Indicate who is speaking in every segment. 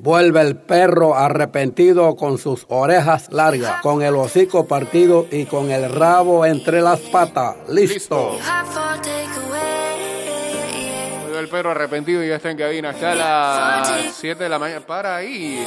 Speaker 1: Vuelve el perro arrepentido con sus orejas largas, con el hocico partido y con el rabo entre las patas. Listo.
Speaker 2: Vuelve el perro arrepentido y ya está en cabina. Está a las 7 de la mañana. Para ahí.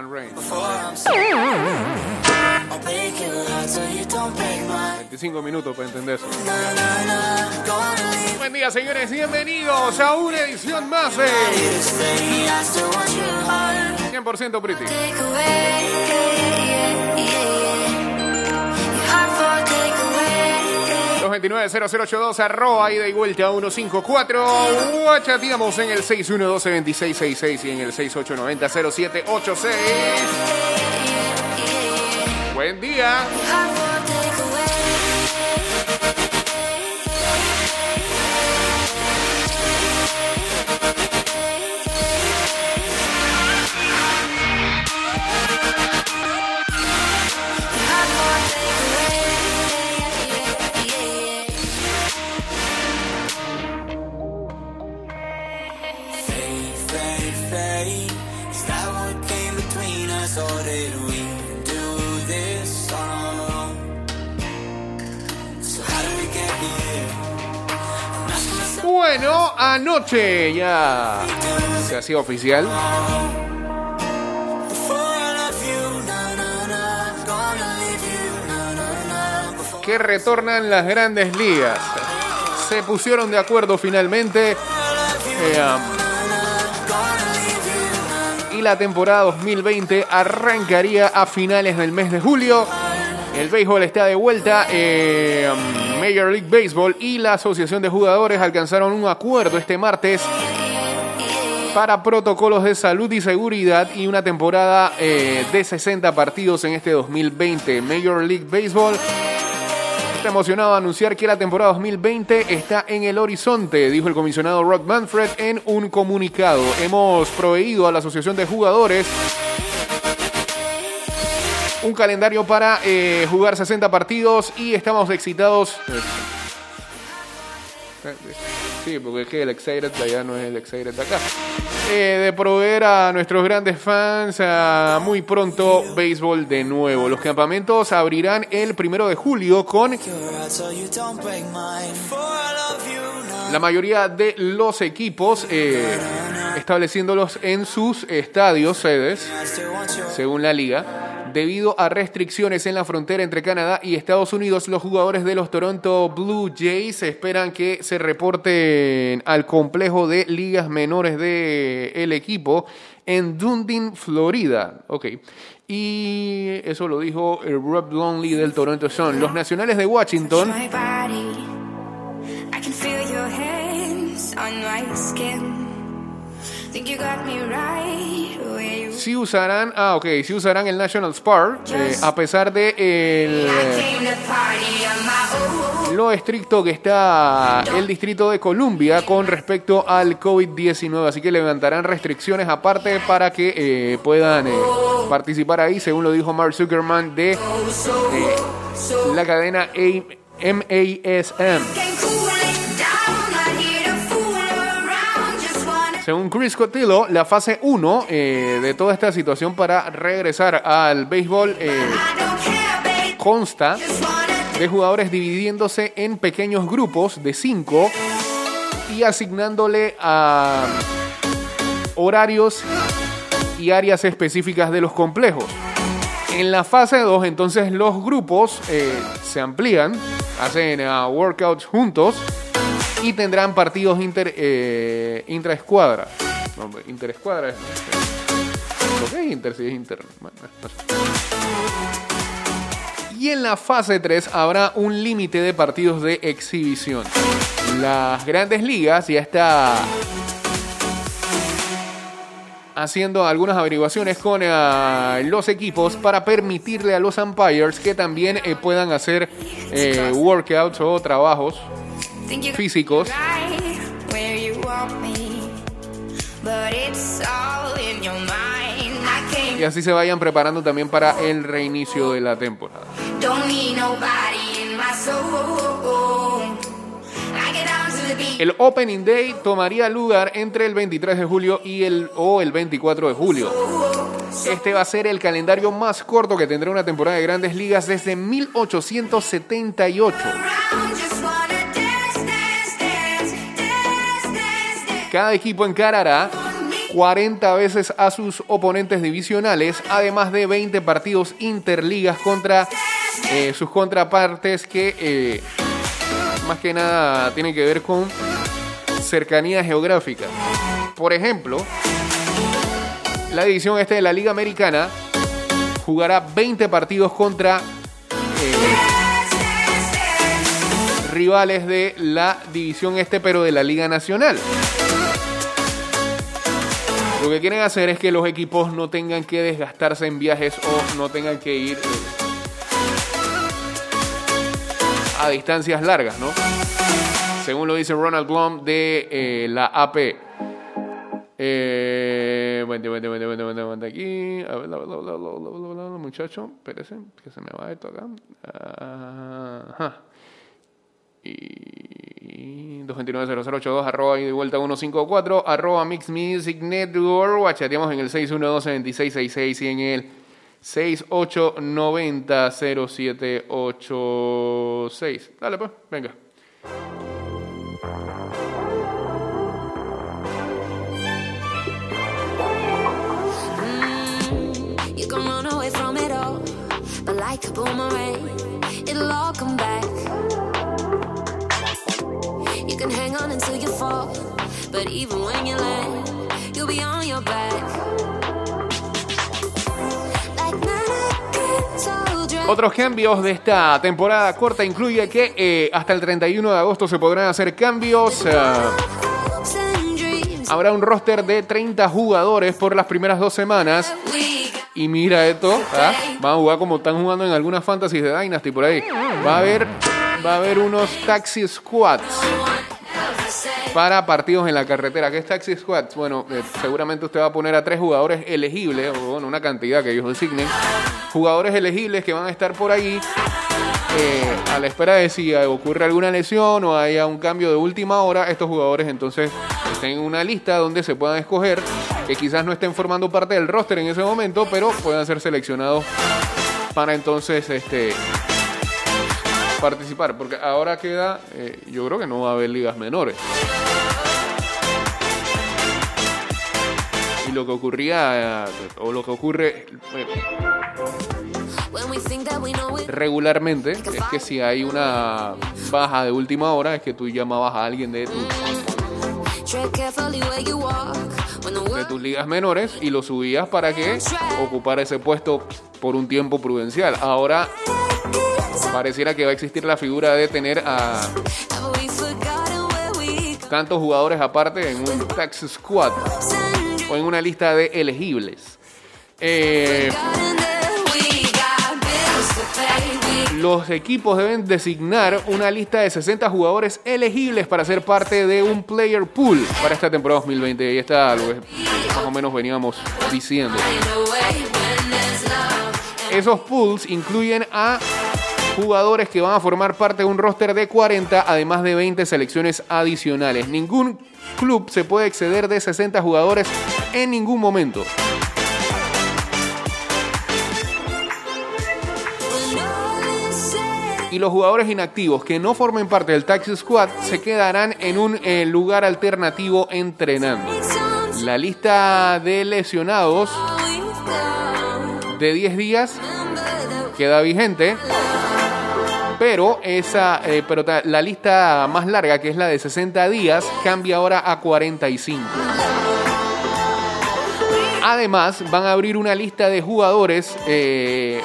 Speaker 3: break mine.
Speaker 2: 25 minutos para entender Buen día, señores. Bienvenidos a una edición más de
Speaker 3: you to
Speaker 2: 229-0082, arroba ida y vuelta 154. Chateamos en el 612-2666 y en el 6890-0786. Buen día. Anoche ya se hacía oficial. que retornan las grandes ligas. Se pusieron de acuerdo finalmente. eh, y la temporada 2020 arrancaría a finales del mes de julio. El béisbol está de vuelta. eh, Major League Baseball y la Asociación de Jugadores alcanzaron un acuerdo este martes para protocolos de salud y seguridad y una temporada eh, de 60 partidos en este 2020. Major League Baseball está emocionado a anunciar que la temporada 2020 está en el horizonte, dijo el comisionado Rod Manfred en un comunicado. Hemos proveído a la Asociación de Jugadores un calendario para eh, jugar 60 partidos y estamos excitados. Sí, porque es que el Excited de allá no es el Excited acá. Eh, de proveer a nuestros grandes fans a muy pronto béisbol de nuevo. Los campamentos abrirán el primero de julio con la mayoría de los equipos eh, estableciéndolos en sus estadios, sedes, según la liga. Debido a restricciones en la frontera entre Canadá y Estados Unidos, los jugadores de los Toronto Blue Jays esperan que se reporten al complejo de ligas menores del equipo en Dundee, Florida. Ok. Y eso lo dijo el Rob Longley del Toronto Sun. Los nacionales de Washington sí usarán, ah, ok, sí usarán el National Park, eh, a pesar de el, lo estricto que está el Distrito de Columbia con respecto al COVID-19. Así que levantarán restricciones aparte para que eh, puedan eh, participar ahí, según lo dijo Mark Zuckerman de la cadena A- MASM. Según Chris Cotillo, la fase 1 eh, de toda esta situación para regresar al béisbol eh, consta de jugadores dividiéndose en pequeños grupos de 5 y asignándole a horarios y áreas específicas de los complejos. En la fase 2, entonces los grupos eh, se amplían, hacen ah, workouts juntos y tendrán partidos inter, eh, intraescuadra. No, interescuadra es. ¿Por qué es inter si es inter? Bueno, no sé. Y en la fase 3 habrá un límite de partidos de exhibición. Las grandes ligas ya está haciendo algunas averiguaciones con eh, los equipos para permitirle a los umpires que también eh, puedan hacer eh, workouts o trabajos físicos y así se vayan preparando también para el reinicio de la temporada. El Opening Day tomaría lugar entre el 23 de julio y el, o el 24 de julio. Este va a ser el calendario más corto que tendrá una temporada de grandes ligas desde 1878. Cada equipo encarará 40 veces a sus oponentes divisionales, además de 20 partidos interligas contra eh, sus contrapartes que eh, más que nada tienen que ver con cercanía geográfica. Por ejemplo, la división este de la Liga Americana jugará 20 partidos contra eh, rivales de la división este, pero de la Liga Nacional. Lo que quieren hacer es que los equipos no tengan que desgastarse en viajes o no tengan que ir eh, a distancias largas, ¿no? Según lo dice Ronald Blum de eh, la AP. Eh, vente, vente, vente, vente, vente, vente aquí. A ver, la, la, la, muchacho, espérese, que se me va esto acá. Ajá. Y 229-0082, arroba y de vuelta 154, arroba Mix Music Network, o chateamos en el 612-2666 y en el 6890-0786. Dale pues, venga.
Speaker 4: You can run away from it all, but like a boomerang, it'll all come back. You can hang on until you fall, but even when you land, you'll be on your back. Like mannequins all dressed
Speaker 2: Otros cambios de esta temporada corta incluye que eh, hasta el 31 de agosto se podrán hacer cambios. eh, habrá un roster de 30 jugadores por las primeras dos semanas. Y mira esto, ¿ah? van a jugar como están jugando en algunas fantasies de Dynasty por ahí. Va a haber, va a haber unos taxi squads para partidos en la carretera. ¿Qué es taxi squads? Bueno, eh, seguramente usted va a poner a tres jugadores elegibles, o bueno, una cantidad que ellos designen. Jugadores elegibles que van a estar por ahí eh, a la espera de si ocurre alguna lesión o haya un cambio de última hora, estos jugadores entonces estén en una lista donde se puedan escoger, que quizás no estén formando parte del roster en ese momento, pero puedan ser seleccionados para entonces este participar, porque ahora queda, eh, yo creo que no va a haber ligas menores. Y lo que ocurría, o lo que ocurre eh, regularmente es que si hay una baja de última hora es que tú llamabas a alguien de, tu- de tus ligas menores y lo subías para que ocupara ese puesto por un tiempo prudencial. Ahora pareciera que va a existir la figura de tener a tantos jugadores aparte en un tax squad o en una lista de elegibles. Eh, los equipos deben designar una lista de 60 jugadores elegibles para ser parte de un player pool para esta temporada 2020. Y está lo que más o menos veníamos diciendo. Esos pools incluyen a jugadores que van a formar parte de un roster de 40, además de 20 selecciones adicionales. Ningún club se puede exceder de 60 jugadores en ningún momento. Y los jugadores inactivos que no formen parte del Taxi Squad se quedarán en un eh, lugar alternativo entrenando.
Speaker 4: and
Speaker 2: La lista de lesionados de 10 días queda vigente. Pero, esa, eh, pero la lista más larga, que es la de 60 días, cambia ahora a 45. Además, van a abrir una lista de jugadores eh,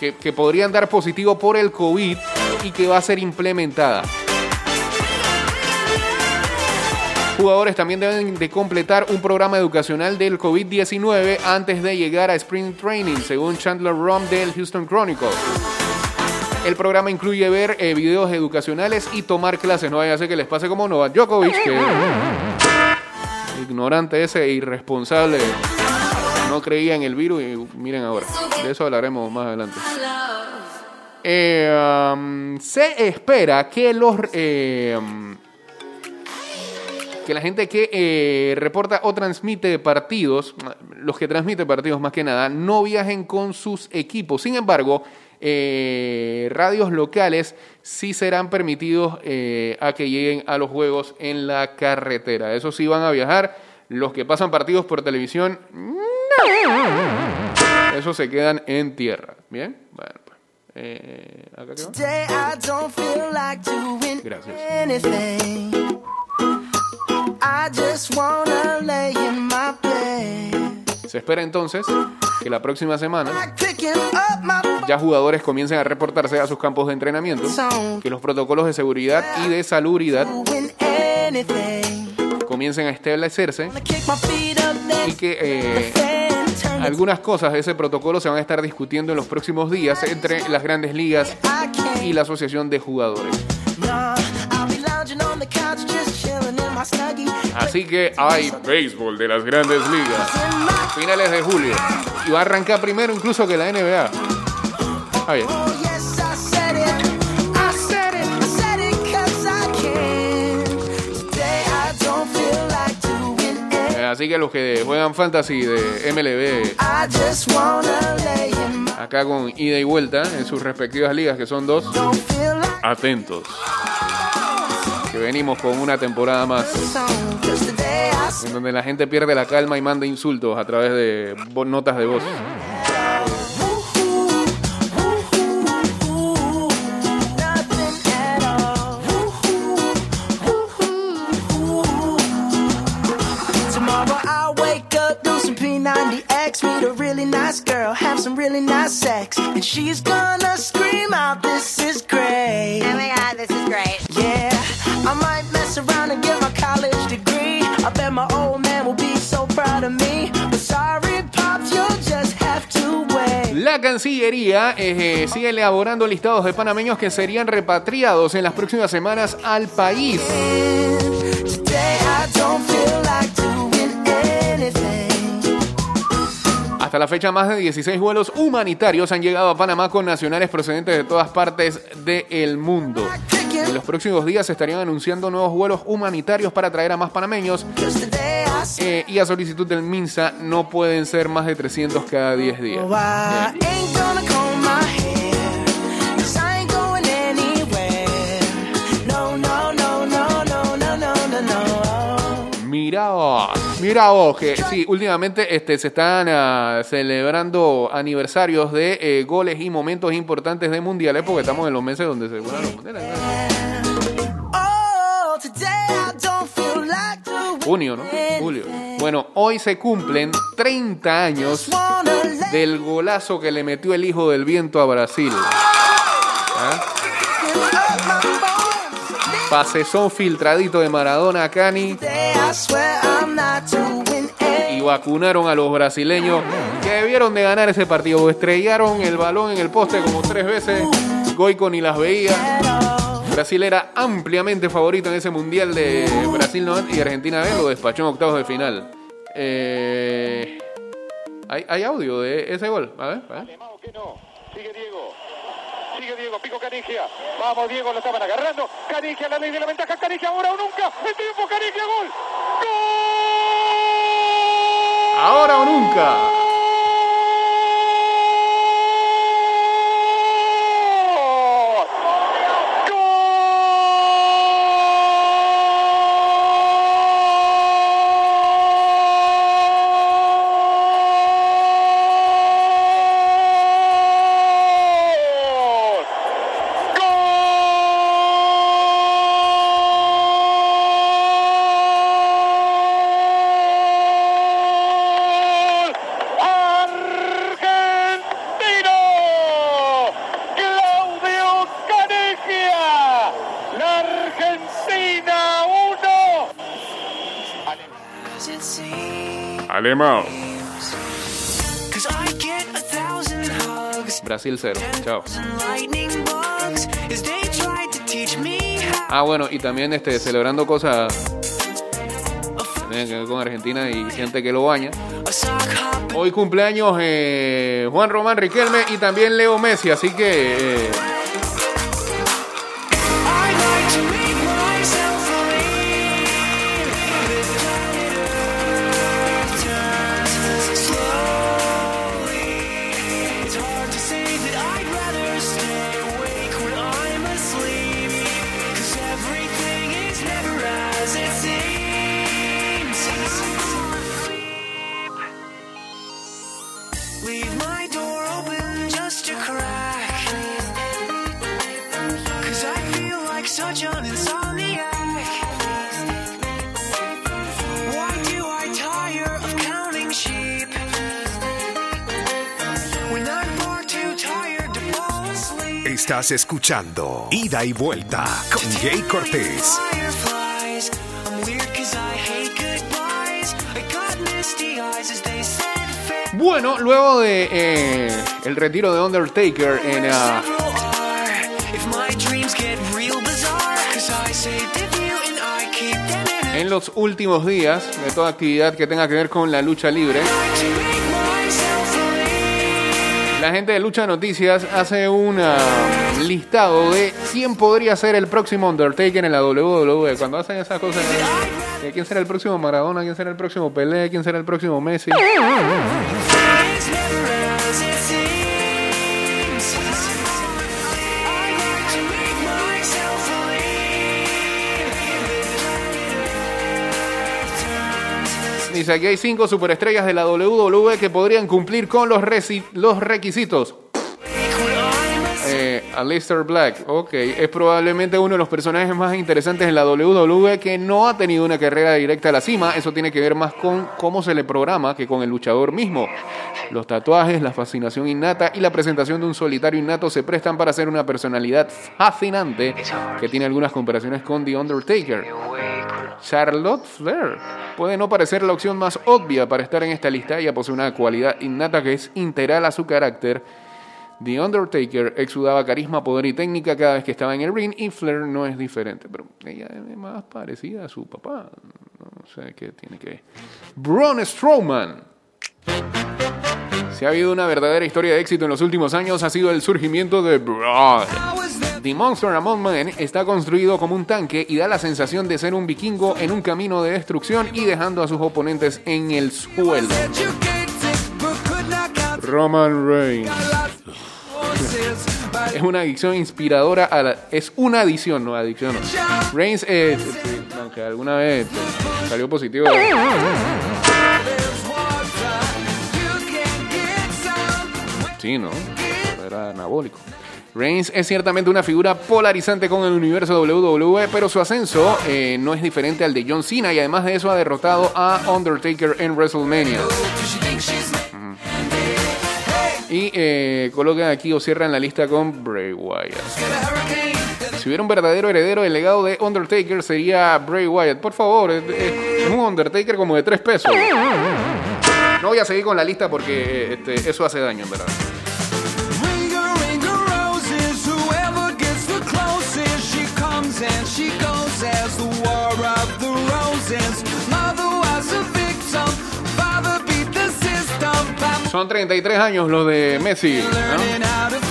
Speaker 2: que, que podrían dar positivo por el COVID y que va a ser implementada. Jugadores también deben de completar un programa educacional del COVID-19 antes de llegar a Spring Training, según Chandler Rom del Houston Chronicle. El programa incluye ver eh, videos educacionales y tomar clases. No vaya a ser que les pase como Novak Djokovic, que ignorante ese e irresponsable no creía en el virus y miren ahora. De eso hablaremos más adelante. Eh, se espera que los eh, que la gente que eh, reporta o transmite partidos, los que transmiten partidos más que nada, no viajen con sus equipos. Sin embargo, eh, radios locales sí serán permitidos eh, a que lleguen a los juegos en la carretera. Eso sí van a viajar. Los que pasan partidos por televisión, no. Eso se quedan en tierra. Bien, bueno. pues, eh, ¿acá Gracias. Se espera entonces que la próxima semana ya jugadores comiencen a reportarse a sus campos de entrenamiento, que los protocolos de seguridad y de salubridad comiencen a establecerse y que eh, algunas cosas de ese protocolo se van a estar discutiendo en los próximos días entre las grandes ligas y la asociación de jugadores. Así que hay béisbol de las grandes ligas. Finales de julio. Y va a arrancar primero incluso que la NBA. Ah, bien. Así que los que juegan fantasy de MLB, acá con ida y vuelta en sus respectivas ligas, que son dos, atentos. Que venimos con una temporada más en donde la gente pierde la calma y manda insultos a través de notas de voz.
Speaker 3: P90X, meet a really nice girl, have some really nice sex, and she's gonna
Speaker 2: La Cancillería eh, sigue elaborando listados de panameños que serían repatriados en las próximas semanas al país. Hasta la fecha, más de 16 vuelos humanitarios han llegado a Panamá con nacionales procedentes de todas partes del mundo. En los próximos días se estarían anunciando nuevos vuelos humanitarios para traer a más panameños. Eh, y a solicitud del MINSA no pueden ser más de 300 cada 10 días.
Speaker 3: I
Speaker 2: Mira vos, que sí, últimamente este, se están ah, celebrando aniversarios de eh, goles y momentos importantes de mundiales eh, porque estamos en los meses donde se juegan los mundiales. Junio, ¿no? Julio. Bueno, hoy se cumplen 30 años del golazo que le metió el hijo del viento a Brasil. ¿Ah? Pasezón filtradito de Maradona Cani vacunaron a los brasileños que debieron de ganar ese partido. Estrellaron el balón en el poste como tres veces. Goico ni las veía. Brasil era ampliamente favorito en ese mundial de Brasil 90 y Argentina B lo despachó en octavos de final. Eh, ¿hay, hay audio de ese gol. A ver, a.
Speaker 5: Sigue Diego. Sigue Diego, pico Canigia. Vamos, Diego, lo estaban agarrando. Canigia, la ley de la ventaja. Canigia, ahora o nunca. El tiempo, Canigia, gol. ¡Gol!
Speaker 2: Ahora o nunca.
Speaker 3: To teach me how.
Speaker 2: Ah, bueno, y también este, celebrando cosas que tienen que ver con Argentina y gente que lo baña. Hoy cumpleaños eh, Juan Román Riquelme y también Leo Messi, así que eh,
Speaker 6: Escuchando Ida y Vuelta con Jay Cortés.
Speaker 2: Bueno, luego de eh, el retiro de Undertaker en
Speaker 3: a
Speaker 2: en los últimos días de toda actividad que tenga que ver con la lucha libre. La gente de Lucha Noticias hace un ah, listado de quién podría ser el próximo Undertaker en la WWE. Cuando hacen esas cosas, eh, quién será el próximo Maradona, quién será el próximo Pelé, quién será el próximo Messi. Dice aquí hay cinco superestrellas de la WWE que podrían cumplir con los, los requisitos. Eh, Aleister Black, ok, es probablemente uno de los personajes más interesantes en la WWE que no ha tenido una carrera directa a la cima. Eso tiene que ver más con cómo se le programa que con el luchador mismo. Los tatuajes, la fascinación innata y la presentación de un solitario innato se prestan para ser una personalidad fascinante que tiene algunas comparaciones con The Undertaker. Charlotte Flair puede no parecer la opción más obvia para estar en esta lista. Ella posee una cualidad innata que es integral a su carácter. The Undertaker exudaba carisma, poder y técnica cada vez que estaba en el ring y Flair no es diferente, pero ella es más parecida a su papá. No sé qué tiene que ver. Braun Strowman. Si ha habido una verdadera historia de éxito en los últimos años, ha sido el surgimiento de Braun. The Monster Among Men está construido como un tanque y da la sensación de ser un vikingo en un camino de destrucción y dejando a sus oponentes en el suelo. Roman Reigns. Es una adicción inspiradora a la... Es una adicción, no adicción. Reigns, eh, aunque alguna vez eh, salió positivo. Sí, ¿no? Era anabólico. Reigns es ciertamente una figura polarizante con el universo WWE, pero su ascenso eh, no es diferente al de John Cena y además de eso ha derrotado a Undertaker en WrestleMania. Y eh, colocan aquí o cierran la lista con Bray Wyatt. Si hubiera un verdadero heredero del legado de Undertaker sería Bray Wyatt. Por favor, es, un Undertaker como de tres pesos. No voy a seguir con la lista porque este, eso hace daño, en verdad. Son 33 años los de Messi. ¿no?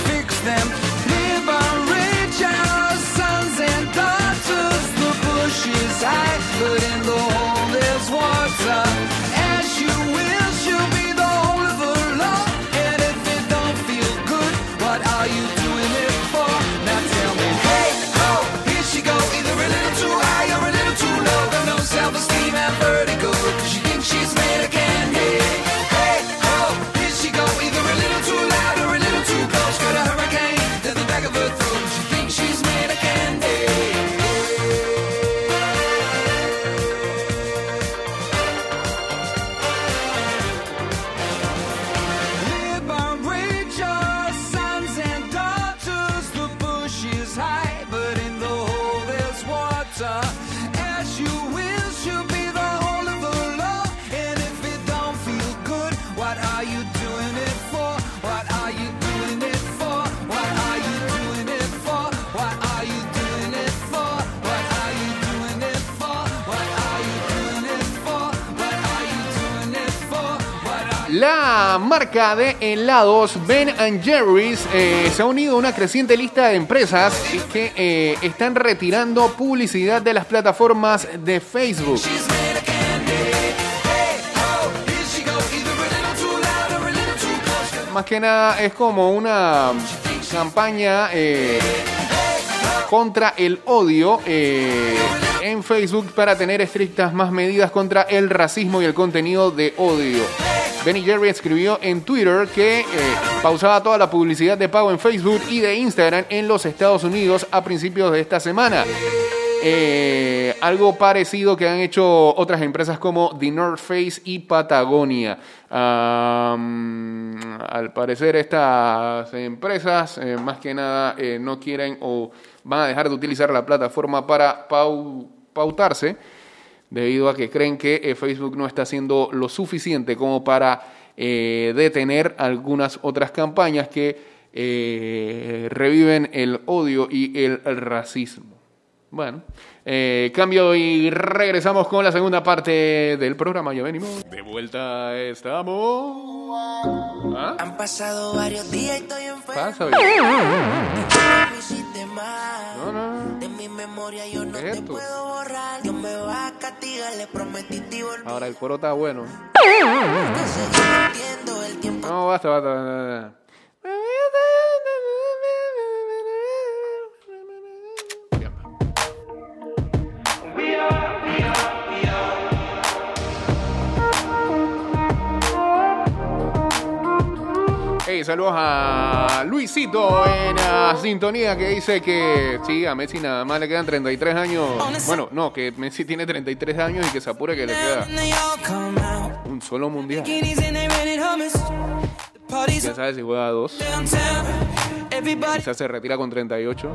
Speaker 2: La marca de helados Ben Jerry's eh, se ha unido a una creciente lista de empresas que eh, están retirando publicidad de las plataformas de Facebook. Más que nada es como una campaña eh, contra el odio en Facebook para tener estrictas más medidas contra el racismo y el contenido de odio. Benny Jerry escribió en Twitter que eh, pausaba toda la publicidad de pago en Facebook y de Instagram en los Estados Unidos a principios de esta semana. Eh, algo parecido que han hecho otras empresas como The North Face y Patagonia. Al parecer estas empresas eh, más que nada no quieren o van a dejar de utilizar la plataforma para pau- pautarse debido a que creen que eh, Facebook no está haciendo lo suficiente como para eh, detener algunas otras campañas que eh, reviven el odio y el racismo. Bueno, eh, cambio y regresamos con la segunda parte del programa. Ya venimos. De vuelta estamos. ¿Ah?
Speaker 3: Han pasado varios días y estoy enfermo.
Speaker 2: Pasa, bien. No, no.
Speaker 3: Mi memoria yo no
Speaker 2: ¿Qué
Speaker 3: te puedo borrar. Dios me va a castigar, le prometí te.
Speaker 2: Ahora el coro está bueno. No, basta, basta. basta. Hey, saludos a Luisito en la sintonía que dice que sí, a Messi nada más le quedan 33 años. Bueno, no, que Messi tiene 33 años y que se apure que le queda un solo mundial.
Speaker 3: Bikinis and they rented hummus. The party's
Speaker 2: Quién sabe si juega a dos. Quizás se retira con 38.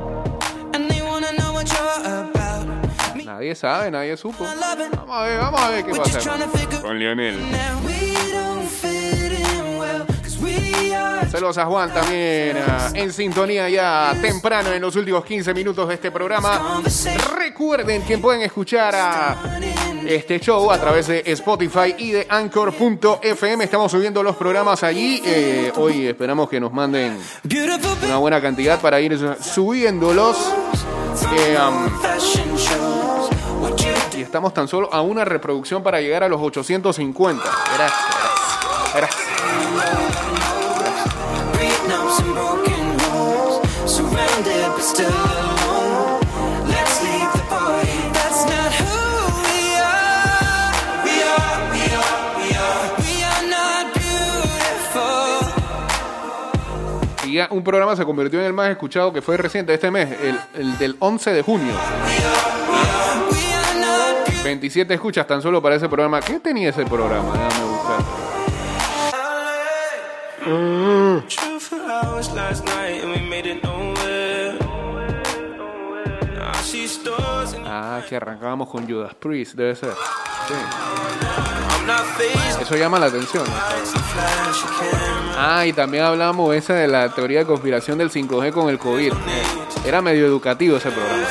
Speaker 3: and they wanna know what you're about. Me,
Speaker 2: Nadie sabe, nadie supo. Vamos a ver, vamos a ver qué pasa con Lionel. Saludos a Juan también en sintonía ya temprano en los últimos 15 minutos de este programa. Recuerden que pueden escuchar a este show a través de Spotify y de Anchor.fm. Estamos subiendo los programas allí. Eh, hoy esperamos que nos manden una buena cantidad para ir subiéndolos. Eh, y estamos tan solo a una reproducción para llegar a los 850. Gracias. Gracias.
Speaker 3: Beating
Speaker 2: un programa se convirtió en el más escuchado que fue reciente este mes, el, el del 11 de junio.
Speaker 3: We are not beautiful.
Speaker 2: 27 escuchas tan solo para ese programa. ¿Qué tenía ese programa? Déjame buscar.
Speaker 7: True
Speaker 2: Ah, que arrancábamos con Judas Priest, debe ser. Sí. Eso llama la atención. Ah, y también hablamos esa de la teoría de conspiración del 5G con el COVID. Era medio educativo ese programa.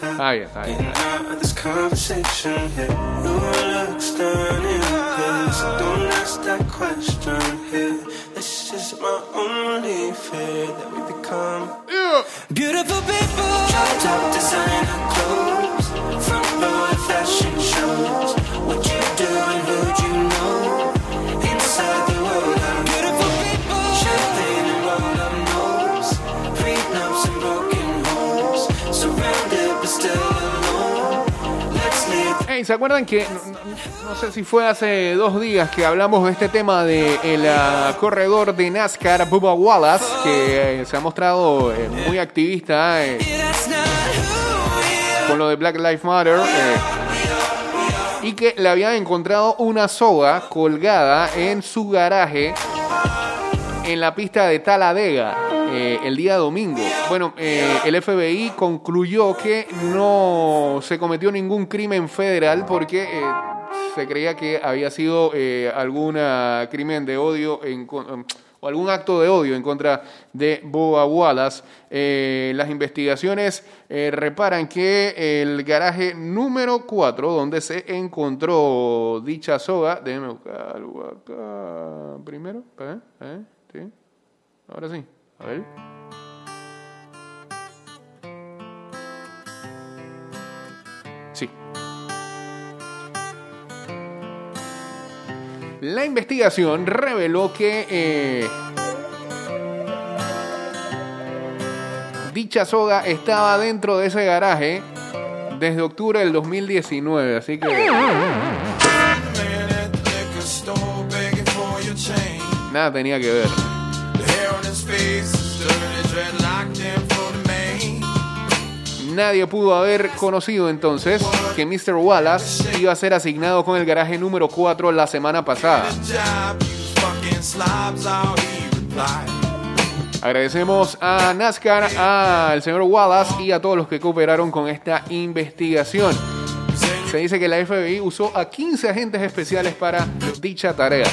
Speaker 2: Está bien, está bien.
Speaker 7: My only fear that we become.
Speaker 3: Beautiful people. Drop top designer clothes. Front row fashion shows. What you do and you
Speaker 2: Hey, ¿se acuerdan que, no, sé si fue hace dos días que hablamos de este tema de el ah, corredor de NASCAR, Bubba Wallace, que eh, se ha mostrado eh, muy activista eh, con lo de Black Lives Matter eh, y que le habían encontrado una soga colgada en su garaje en la pista de Taladega eh, el día domingo. Bueno, eh, el FBI concluyó que no se cometió ningún crimen federal porque eh, se creía que había sido eh, algún crimen de odio en, con- o algún acto de odio en contra de Boa Wallace. Eh, las investigaciones eh, reparan que el garaje número 4, donde se encontró dicha soga, déjeme buscar acá primero. ¿Sí? Ahora sí, a ver. Sí. La investigación reveló que eh, dicha soga estaba dentro de ese garaje desde octubre del 2019, así que nada tenía que ver. Nadie pudo haber conocido entonces que Mr. Wallace iba a ser asignado con el garaje número 4 la semana pasada. Agradecemos a NASCAR, al señor Wallace y a todos los que cooperaron con esta investigación. Se dice que la FBI usó a 15 agentes especiales para dicha tarea.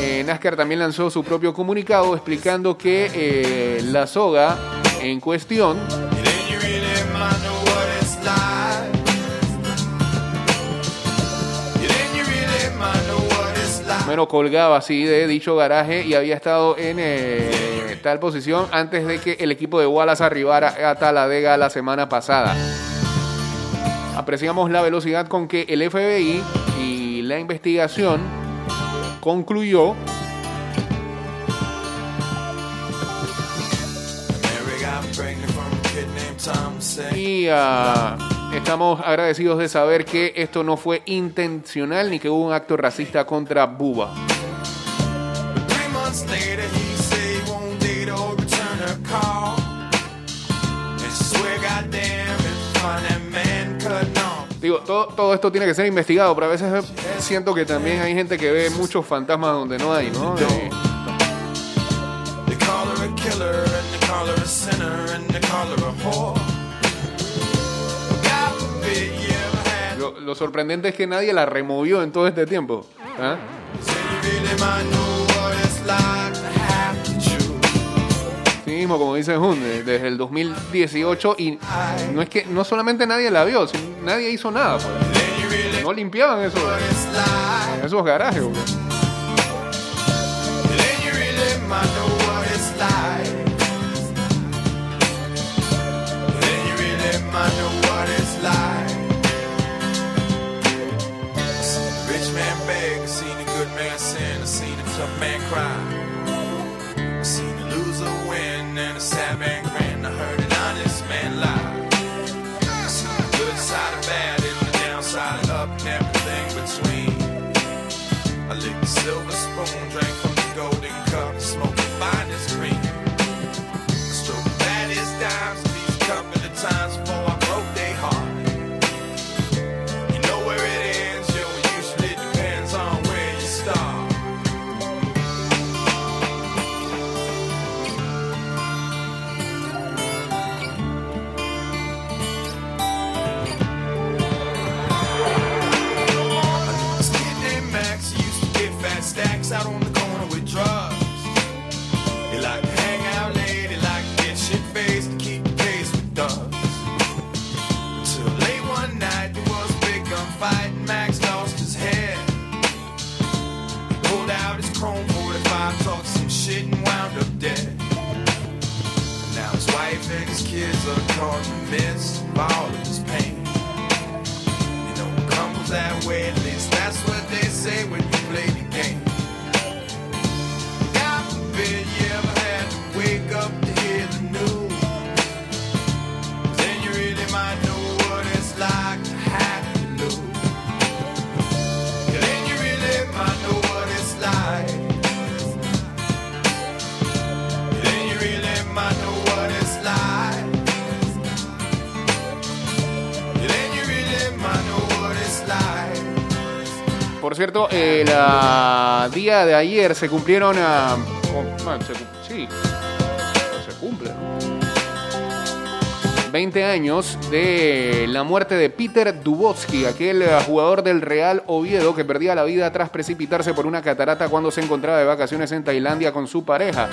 Speaker 2: Eh, NASCAR también lanzó su propio comunicado explicando que eh, la soga en cuestión bueno, colgaba así de dicho garaje y había estado en eh, tal posición antes de que el equipo de Wallace arribara a Taladega la semana pasada. Apreciamos la velocidad con que el FBI y la investigación concluyó y ah, estamos agradecidos de saber que esto no fue intencional ni que hubo un acto racista contra Buba. Digo, todo, todo esto tiene que ser investigado, pero a veces siento que también hay gente que ve muchos fantasmas donde no hay, ¿no? Eh,
Speaker 7: They call her a killer, and they call her a sinner, and they call her a whore.
Speaker 2: Lo, sorprendente es que nadie la removió en todo este tiempo. ¿ah? Sí mismo, como dice Jun, de- desde el 2018 y no es que no solamente nadie la vio, nadie hizo nada. pues. No limpiaban esos, esos garajes. pues.
Speaker 7: Man beg, I seen a good man sin, I seen a tough man cry. I seen a loser win and a sad man grin. I heard an honest man lie. I seen the good side of bad and the downside of up and everything between. I licked the silver spoon, wife and his kids are caught in the midst of all of his pain. You know, it comes that way,
Speaker 2: Por cierto, el ah, día de ayer se cumplieron. ah, cu- sí, se cumple. ¿no? 20 años de la muerte de Peter Dubowski, aquel eh, jugador del Real Oviedo que perdía la vida tras precipitarse por una catarata cuando se encontraba de vacaciones en Tailandia con su pareja.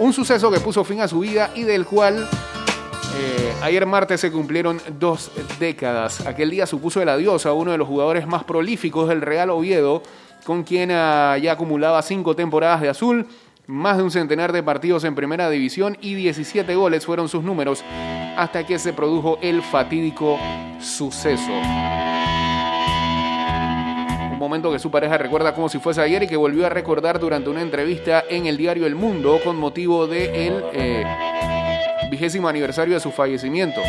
Speaker 2: Un suceso que puso fin a su vida y del cual eh, ayer martes se cumplieron dos décadas. Aquel día supuso el adiós a uno de los jugadores más prolíficos del Real Oviedo, con quien ah, ya acumulaba cinco temporadas de azul, más de un centenar de partidos en primera división y 17 goles fueron sus números hasta que se produjo el fatídico suceso. Un momento que su pareja recuerda como si fuese ayer y que volvió a recordar durante una entrevista en el diario El Mundo con motivo de el eh, vigésimo aniversario de su fallecimiento.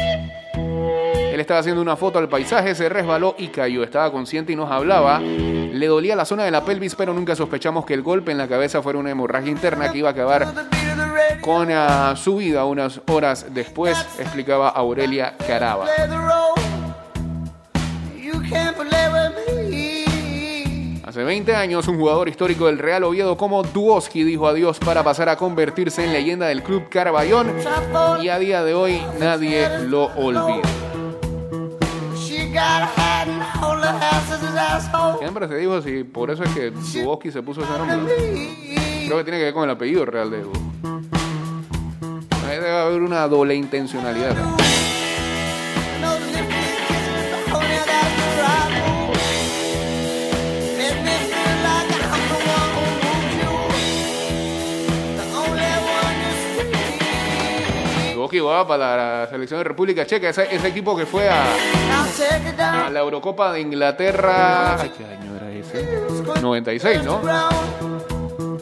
Speaker 2: Él estaba haciendo una foto al paisaje, se resbaló y cayó. Estaba consciente y nos hablaba. Le dolía la zona de la pelvis, pero nunca sospechamos que el golpe en la cabeza fuera una hemorragia interna que iba a acabar con ah, su vida unas horas después, explicaba Aurelia Caraba. Hace 20 años, un jugador histórico del Real Oviedo como Duoski dijo adiós para pasar a convertirse en leyenda del club Carballón y a día de hoy nadie lo olvida. Siempre se dijo si por eso es que Duoski se puso ese nombre. Creo que tiene que ver con el apellido real de Duoski. Debe haber una doble intencionalidad. Va para la selección de República Checa, ese, equipo que fue a, la Eurocopa de Inglaterra. Ay, ¿Qué año era ese? 96, ¿no?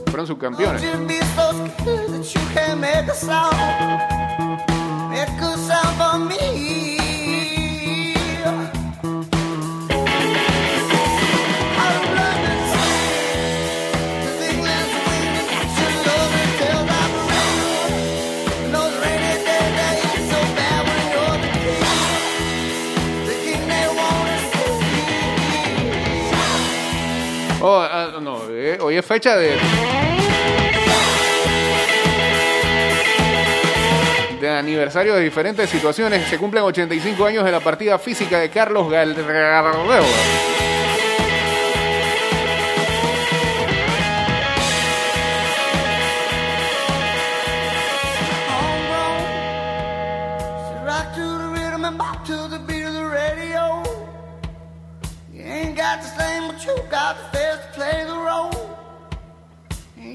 Speaker 2: Fueron subcampeones. Hoy es fecha de. De aniversario de diferentes situaciones. Se cumplen 85 años de la partida física de Carlos.
Speaker 8: And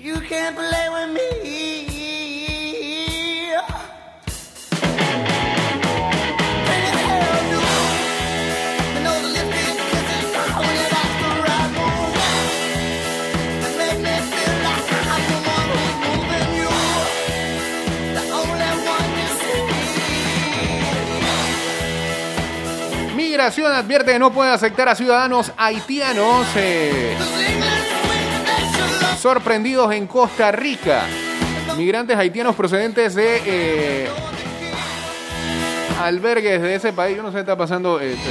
Speaker 8: you can't play with me.
Speaker 2: Migración advierte que no puede aceptar a ciudadanos haitianos eh, sorprendidos en Costa Rica. Migrantes haitianos procedentes de eh, albergues de ese país. Yo no sé qué está pasando este,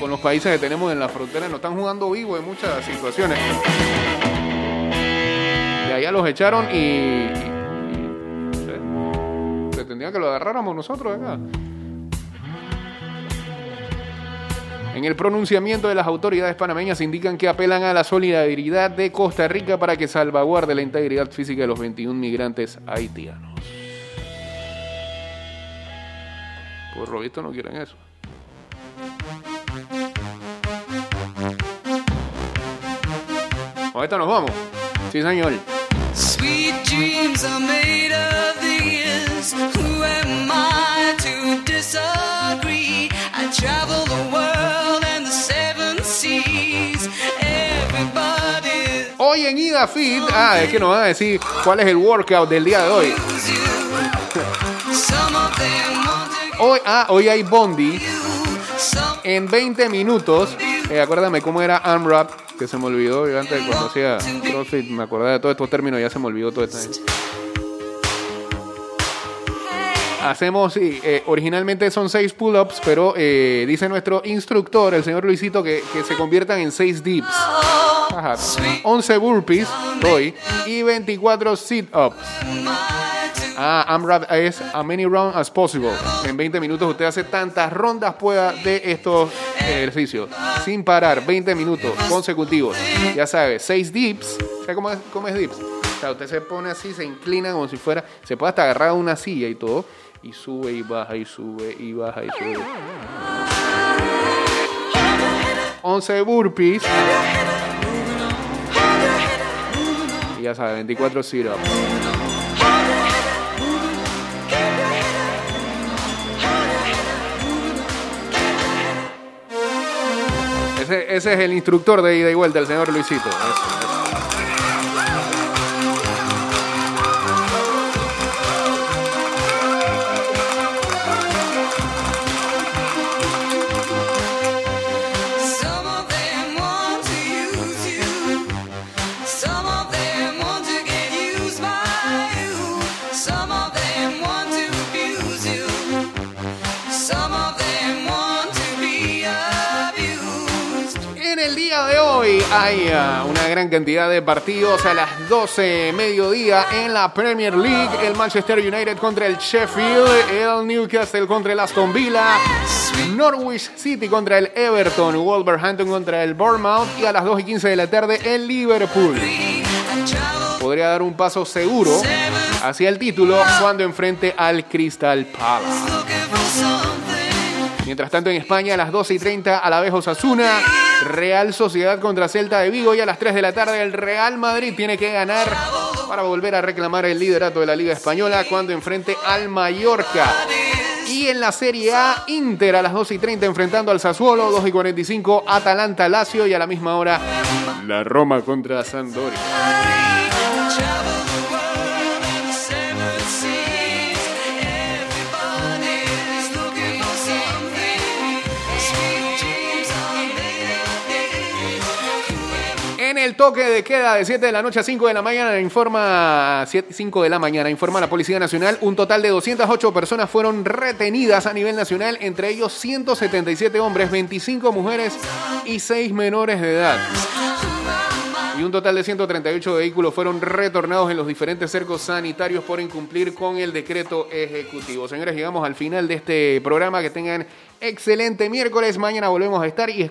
Speaker 2: con los países que tenemos en la frontera. Nos están jugando vivo en muchas situaciones. De allá los echaron y. y- y- pretendían que lo agarráramos nosotros acá. En el pronunciamiento de las autoridades panameñas indican que apelan a la solidaridad de Costa Rica para que salvaguarde la integridad física de los 21 migrantes haitianos. Por lo visto no quieren eso. Esta nos vamos. Sí, señor.
Speaker 9: Sweet dreams are made of these. Who am I to disagree? I travel the
Speaker 2: Hoy en Ida Fit, ah, es que nos van a decir cuál es el workout del día de hoy. Hoy, ah, hoy hay Bondi en 20 minutos. Eh, acuérdame cómo era AMRAP, que se me olvidó. Yo antes cuando hacía CrossFit me acordaba de todos estos términos, ya se me olvidó todo esto. Hacemos, eh, originalmente son 6 pull-ups, pero eh, dice nuestro instructor, el señor Luisito, que, se conviertan en 6 dips. Ajá. 11 burpees hoy y 24 sit-ups. Ah, AMRAP es a many rounds as possible. En 20 minutos usted hace tantas rondas pueda de estos ejercicios. Sin parar, 20 minutos consecutivos. Ya sabe, 6 dips. ¿Sabe cómo es, cómo es dips? O sea, usted se pone así, se inclina como si fuera... Se puede hasta agarrar una silla y todo. Y sube y baja y sube y baja y sube. 11 burpees. Ya sabe, 24 sit-ups. Ese, ese es el instructor de ida y vuelta, el señor Luisito. Eso, eso. Hay ah, una gran cantidad de partidos a las 12 mediodía en la Premier League. El Manchester United contra el Sheffield, el Newcastle contra el Aston Villa, Norwich City contra el Everton, Wolverhampton contra el Bournemouth y a las 2 y 15 de la tarde el Liverpool. Podría dar un paso seguro hacia el título cuando enfrente al Crystal Palace. Mientras tanto, en España, a las 12 y 30, a la vez Osasuna, Real Sociedad contra Celta de Vigo y a las 3 de la tarde, el Real Madrid tiene que ganar para volver a reclamar el liderato de la Liga Española cuando enfrente al Mallorca. Y en la Serie A, Inter a las 12 y 30 enfrentando al Sassuolo, 2 y 45, Atalanta Lazio y a la misma hora, la Roma contra Sampdoria. El toque de queda de 7 de la noche a 5 de la mañana informa 7, 5 de la mañana informa la Policía Nacional, un total de 208 personas fueron retenidas a nivel nacional, entre ellos 177 hombres, 25 mujeres y 6 menores de edad. Y un total de 138 vehículos fueron retornados en los diferentes cercos sanitarios por incumplir con el decreto ejecutivo. Señores, llegamos al final de este programa. Que tengan excelente miércoles. Mañana volvemos a estar y